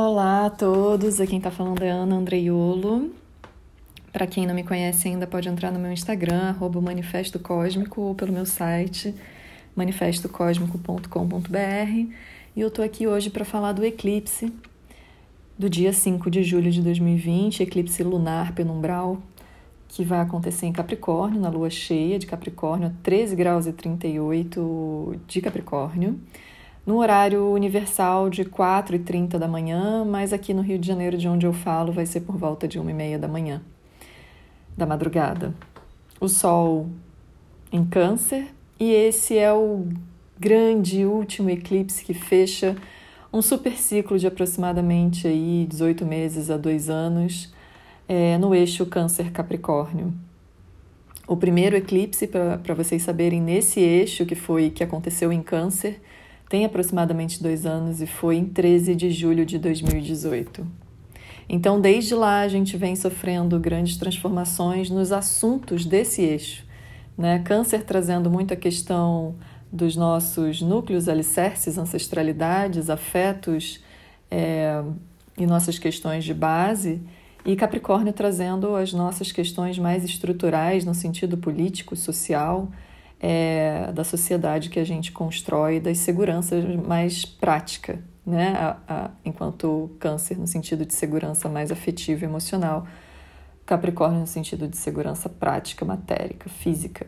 Olá a todos, aqui quem está falando é Ana Andreiolo. Para quem não me conhece ainda, pode entrar no meu Instagram, Manifesto Cósmico, ou pelo meu site, manifestocosmico.com.br. E eu estou aqui hoje para falar do eclipse do dia 5 de julho de 2020, eclipse lunar penumbral, que vai acontecer em Capricórnio, na lua cheia de Capricórnio, 13 graus e 38 de Capricórnio no horário universal de 4h30 da manhã, mas aqui no Rio de Janeiro, de onde eu falo, vai ser por volta de 1h30 da manhã, da madrugada. O Sol em Câncer, e esse é o grande último eclipse que fecha um super ciclo de aproximadamente aí 18 meses a 2 anos é, no eixo Câncer-Capricórnio. O primeiro eclipse, para vocês saberem, nesse eixo que foi que aconteceu em Câncer, tem aproximadamente dois anos e foi em 13 de julho de 2018. Então, desde lá, a gente vem sofrendo grandes transformações nos assuntos desse eixo. Né? Câncer trazendo muito a questão dos nossos núcleos alicerces, ancestralidades, afetos é, e nossas questões de base, e Capricórnio trazendo as nossas questões mais estruturais no sentido político, social, é, da sociedade que a gente constrói, das seguranças mais prática, né? A, a, enquanto câncer no sentido de segurança mais afetiva e emocional, Capricórnio no sentido de segurança prática, matérica, física.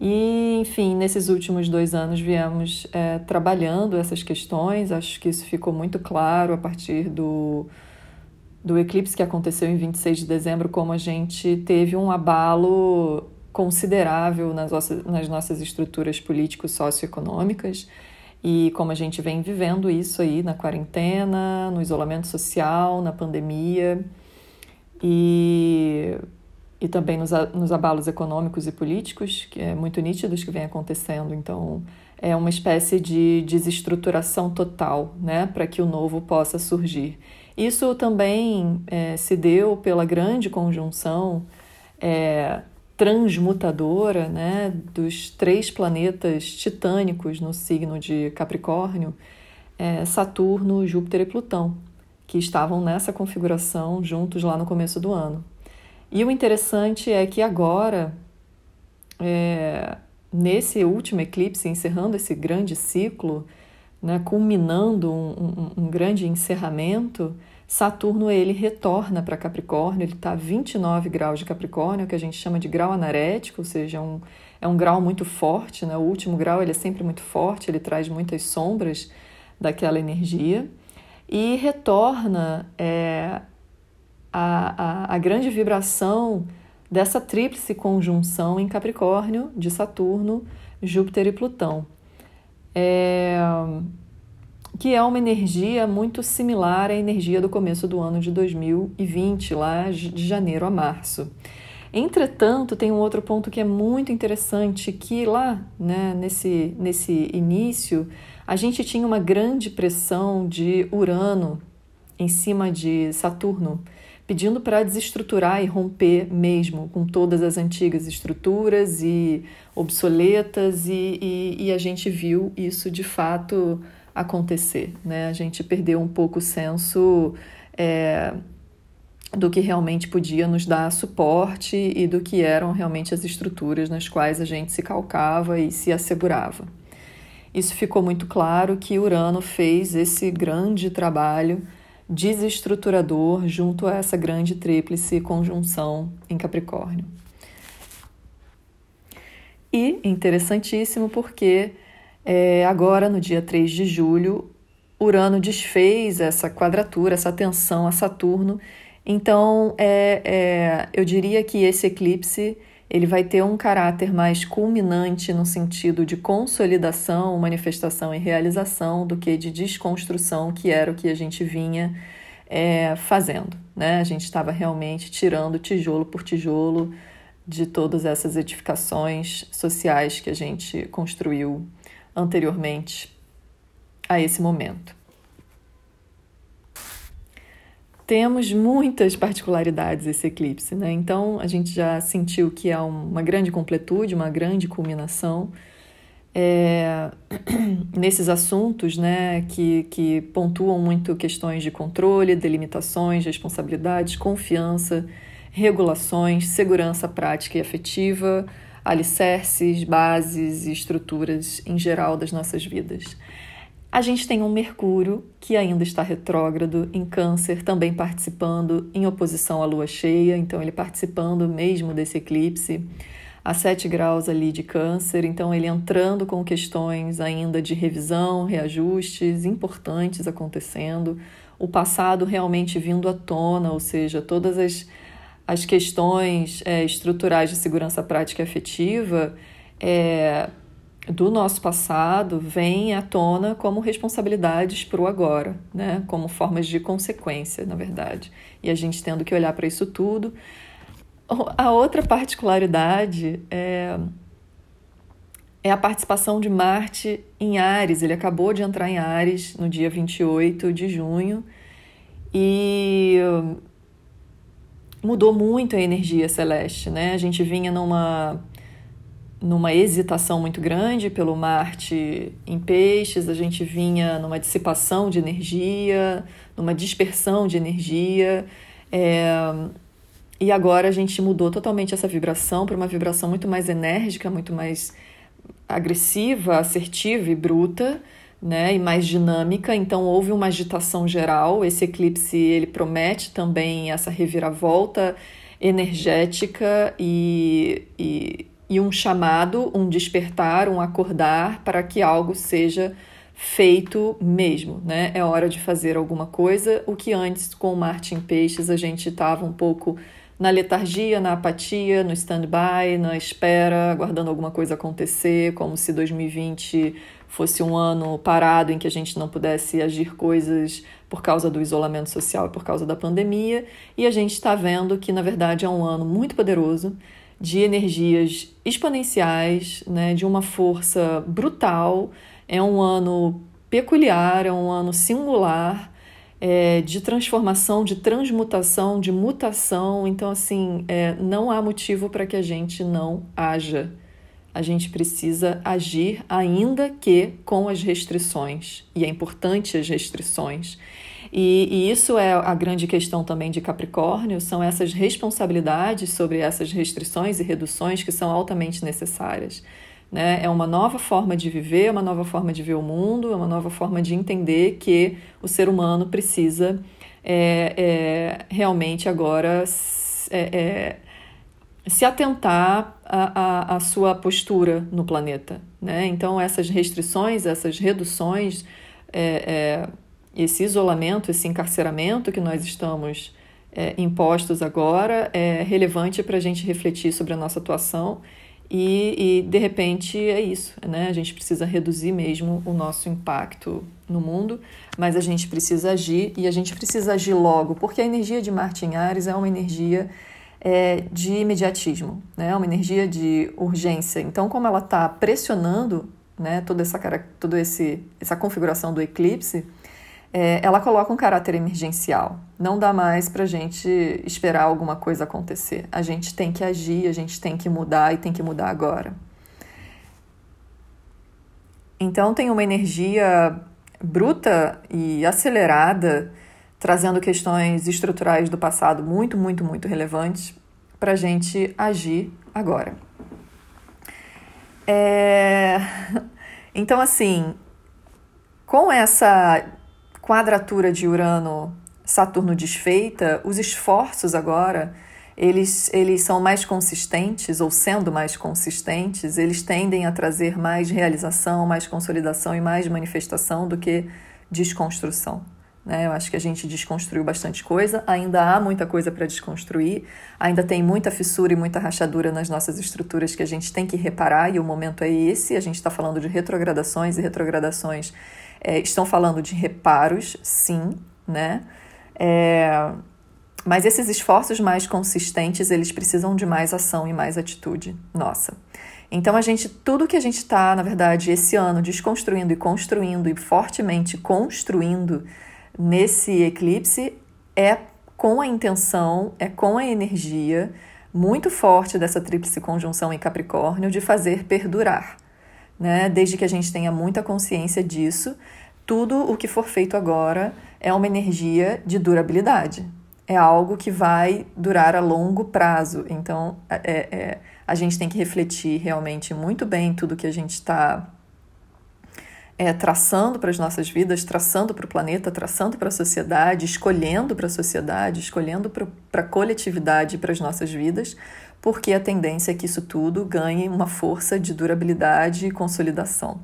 E, enfim, nesses últimos dois anos viemos é, trabalhando essas questões, acho que isso ficou muito claro a partir do, do eclipse que aconteceu em 26 de dezembro, como a gente teve um abalo considerável nas nossas, nas nossas estruturas político-socioeconômicas e como a gente vem vivendo isso aí na quarentena, no isolamento social, na pandemia e, e também nos, nos abalos econômicos e políticos, que é muito nítidos que vem acontecendo. Então, é uma espécie de desestruturação total, né, para que o novo possa surgir. Isso também é, se deu pela grande conjunção é, transmutadora né, dos três planetas titânicos no signo de Capricórnio, é Saturno, Júpiter e Plutão, que estavam nessa configuração juntos lá no começo do ano. E o interessante é que agora, é, nesse último eclipse, encerrando esse grande ciclo, né, culminando um, um, um grande encerramento, Saturno ele retorna para Capricórnio, ele está a 29 graus de Capricórnio, que a gente chama de grau anarético, ou seja, é um, é um grau muito forte, né? o último grau ele é sempre muito forte, ele traz muitas sombras daquela energia, e retorna é, a, a, a grande vibração dessa tríplice conjunção em Capricórnio de Saturno, Júpiter e Plutão. É, que é uma energia muito similar à energia do começo do ano de 2020, lá de janeiro a março. Entretanto, tem um outro ponto que é muito interessante, que lá, né, nesse, nesse início, a gente tinha uma grande pressão de Urano em cima de Saturno, pedindo para desestruturar e romper mesmo com todas as antigas estruturas e obsoletas, e, e, e a gente viu isso de fato acontecer. Né? A gente perdeu um pouco o senso é, do que realmente podia nos dar suporte e do que eram realmente as estruturas nas quais a gente se calcava e se assegurava. Isso ficou muito claro que Urano fez esse grande trabalho desestruturador junto a essa grande tríplice conjunção em Capricórnio. E interessantíssimo porque é, agora, no dia 3 de julho, Urano desfez essa quadratura, essa tensão a Saturno. Então, é, é, eu diria que esse eclipse ele vai ter um caráter mais culminante no sentido de consolidação, manifestação e realização do que de desconstrução, que era o que a gente vinha é, fazendo. Né? A gente estava realmente tirando tijolo por tijolo de todas essas edificações sociais que a gente construiu anteriormente a esse momento. Temos muitas particularidades esse eclipse, né? Então a gente já sentiu que há uma grande completude, uma grande culminação. é, nesses assuntos né, que, que pontuam muito questões de controle, delimitações, responsabilidades, confiança, regulações, segurança prática e afetiva, alicerces, bases e estruturas em geral das nossas vidas. A gente tem um Mercúrio que ainda está retrógrado em Câncer, também participando em oposição à Lua cheia, então ele participando mesmo desse eclipse a 7 graus ali de Câncer, então ele entrando com questões ainda de revisão, reajustes importantes acontecendo, o passado realmente vindo à tona, ou seja, todas as, as questões é, estruturais de segurança prática e afetiva é, do nosso passado vêm à tona como responsabilidades para o agora, né? como formas de consequência, na verdade. E a gente tendo que olhar para isso tudo. A outra particularidade é, é a participação de Marte em Ares. Ele acabou de entrar em Ares no dia 28 de junho e mudou muito a energia celeste, né? A gente vinha numa numa hesitação muito grande pelo Marte em peixes, a gente vinha numa dissipação de energia, numa dispersão de energia. É, e agora a gente mudou totalmente essa vibração para uma vibração muito mais enérgica, muito mais agressiva, assertiva e bruta, né, e mais dinâmica. Então houve uma agitação geral. Esse eclipse ele promete também essa reviravolta energética e, e, e um chamado, um despertar, um acordar para que algo seja feito mesmo, né? É hora de fazer alguma coisa. O que antes com o Martin Peixes a gente estava um pouco na letargia, na apatia, no stand-by, na espera, aguardando alguma coisa acontecer, como se 2020 fosse um ano parado em que a gente não pudesse agir coisas por causa do isolamento social e por causa da pandemia. E a gente está vendo que, na verdade, é um ano muito poderoso, de energias exponenciais, né, de uma força brutal. É um ano peculiar, é um ano singular é, de transformação, de transmutação, de mutação. Então, assim, é, não há motivo para que a gente não haja. A gente precisa agir, ainda que com as restrições. E é importante as restrições. E, e, isso é a grande questão também de Capricórnio, são essas responsabilidades sobre essas restrições e reduções que são altamente necessárias. Né? É uma nova forma de viver, uma nova forma de ver o mundo, é uma nova forma de entender que o ser humano precisa é, é, realmente agora é, é se atentar à, sua postura no planeta. Né? Então, essas restrições, essas reduções, é, é, esse isolamento, esse encarceramento que nós estamos impostos agora é relevante para a gente refletir sobre a nossa atuação e, e, de repente é isso, né? A gente precisa reduzir mesmo o nosso impacto no mundo, mas a gente precisa agir e a gente precisa agir logo, porque a energia de Marte em Ares é uma energia é, de imediatismo, né? Uma energia de urgência. Então, como ela está pressionando né, toda essa, toda esse, essa configuração do eclipse, é, ela coloca um caráter emergencial. Não dá mais para a gente esperar alguma coisa acontecer. A gente tem que agir, a gente tem que mudar e tem que mudar agora. Então tem uma energia bruta e acelerada, trazendo questões estruturais do passado muito, muito, muito relevantes para a gente agir agora. É... Então, assim, com essa quadratura de Urano Saturno desfeita, os esforços agora eles, eles são mais consistentes, ou sendo mais consistentes, eles tendem a trazer mais realização, mais consolidação e mais manifestação do que desconstrução. Né? Eu acho que a gente desconstruiu bastante coisa, ainda há muita coisa para desconstruir, ainda tem muita fissura e muita rachadura nas nossas estruturas que a gente tem que reparar, e o momento é esse. A gente está falando de retrogradações, e retrogradações é, estão falando de reparos, sim, né? É, mas esses esforços mais consistentes, eles precisam de mais ação e mais atitude nossa. Então a gente, tudo que a gente está, na verdade, esse ano desconstruindo e construindo e fortemente construindo nesse eclipse é com a intenção, é com a energia muito forte dessa tríplice conjunção em Capricórnio de fazer perdurar né? Desde que a gente tenha muita consciência disso, tudo o que for feito agora é uma energia de durabilidade. É algo que vai durar a longo prazo. Então, é, é, a gente tem que refletir realmente muito bem tudo que a gente está é, traçando para as nossas vidas, traçando para o planeta, traçando para a sociedade, escolhendo para a sociedade, escolhendo para a coletividade e para as nossas vidas, porque a tendência é que isso tudo ganhe uma força de durabilidade e consolidação.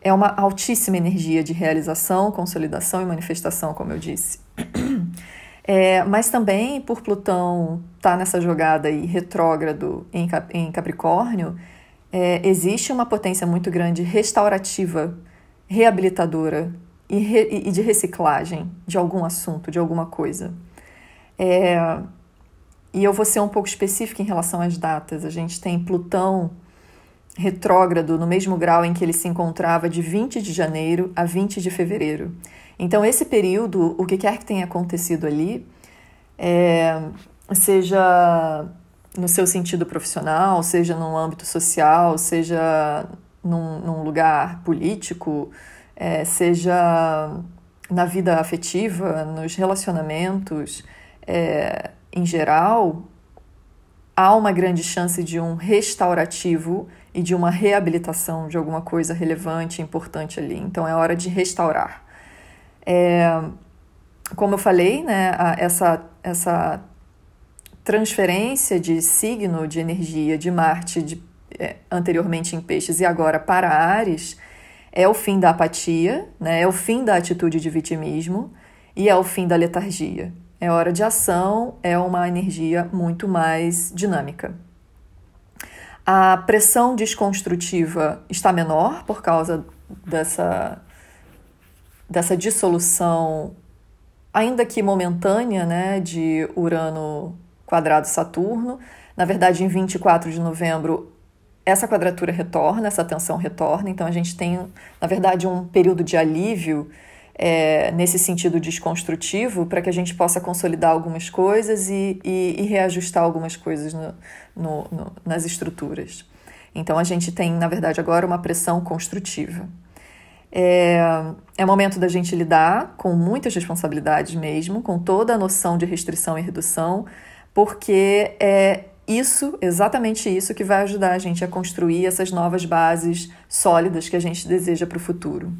É uma altíssima energia de realização, consolidação e manifestação, como eu disse. É, mas também por Plutão estar tá nessa jogada aí retrógrado em, em Capricórnio, é, existe uma potência muito grande restaurativa, reabilitadora e, re, e de reciclagem de algum assunto, de alguma coisa. É, e eu vou ser um pouco específica em relação às datas. A gente tem Plutão retrógrado no mesmo grau em que ele se encontrava de 20 de janeiro a 20 de fevereiro. Então, esse período, o que quer que tenha acontecido ali, é, seja no seu sentido profissional, seja no âmbito social, seja num, num lugar político, é, seja na vida afetiva, nos relacionamentos, é, em geral, há uma grande chance de um restaurativo e de uma reabilitação de alguma coisa relevante, importante ali. Então é hora de restaurar. É, como eu falei, né, essa, essa transferência de signo de energia de Marte de, é, anteriormente em Peixes e agora para Ares é o fim da apatia, né? é o fim da atitude de vitimismo e é o fim da letargia. É hora de ação, é uma energia muito mais dinâmica. A pressão desconstrutiva está menor por causa dessa, dessa dissolução, ainda que momentânea, né, de Urano quadrado Saturno. Na verdade, em 24 de novembro, essa quadratura retorna, essa tensão retorna, então a gente tem, na verdade, um período de alívio é, nesse sentido desconstrutivo para que a gente possa consolidar algumas coisas e, e, e reajustar algumas coisas no, no, no, nas estruturas. Então a gente tem, na verdade, agora uma pressão construtiva. É, é momento da gente lidar com muitas responsabilidades mesmo, com toda a noção de restrição e redução, porque é isso, exatamente isso, que vai ajudar a gente a construir essas novas bases sólidas que a gente deseja para o futuro.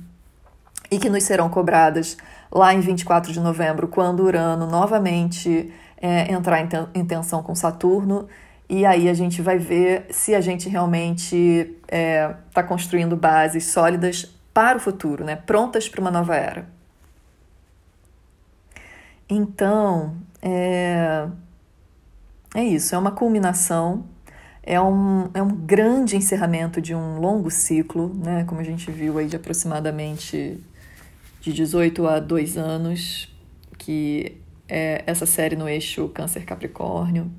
E que nos serão cobradas lá em 24 de novembro, quando Urano novamente é, entrar em tensão com Saturno. E aí a gente vai ver se a gente realmente está é, tá construindo bases sólidas para o futuro, né? prontas para uma nova era. Então, é, é isso, é uma culminação, é um, é um grande encerramento de um longo ciclo, né? Como a gente viu aí de aproximadamente de 18 a 2 anos, que é essa série no eixo Câncer Capricórnio.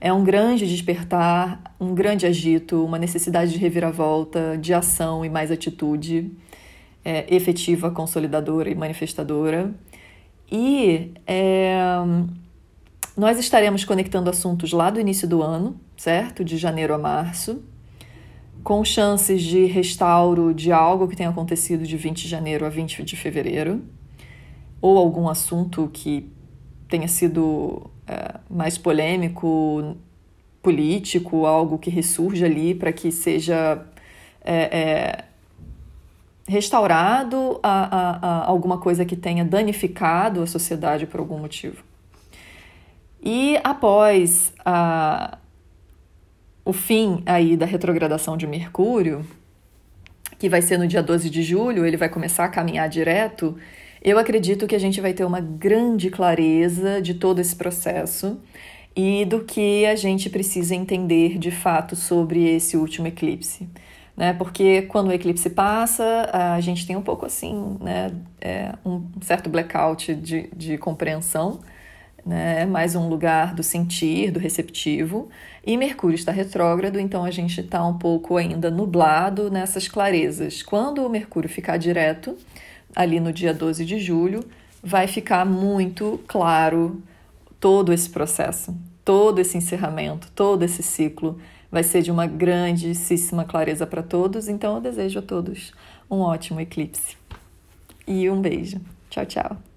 É um grande despertar, um grande agito, uma necessidade de reviravolta, de ação e mais atitude é, efetiva, consolidadora e manifestadora. E é, nós estaremos conectando assuntos lá do início do ano, certo? De janeiro a março, com chances de restauro de algo que tenha acontecido de 20 de janeiro a 20 de fevereiro, ou algum assunto que tenha sido é, mais polêmico, político, algo que ressurja ali para que seja é, é, restaurado a, a, a alguma coisa que tenha danificado a sociedade por algum motivo. E após a, o fim aí da retrogradação de Mercúrio, que vai ser no dia 12 de julho, ele vai começar a caminhar direto, eu acredito que a gente vai ter uma grande clareza de todo esse processo e do que a gente precisa entender de fato sobre esse último eclipse. Né? Porque quando o eclipse passa, a gente tem um pouco assim, né? É um certo blackout de, de compreensão né? mais um lugar do sentir, do receptivo. E Mercúrio está retrógrado, então a gente está um pouco ainda nublado nessas clarezas. Quando o Mercúrio ficar direto, ali no dia 12 de julho, vai ficar muito claro todo esse processo, todo esse encerramento, todo esse ciclo vai ser de uma grandíssima clareza para todos. Então eu desejo a todos um ótimo eclipse. E um beijo. Tchau, tchau.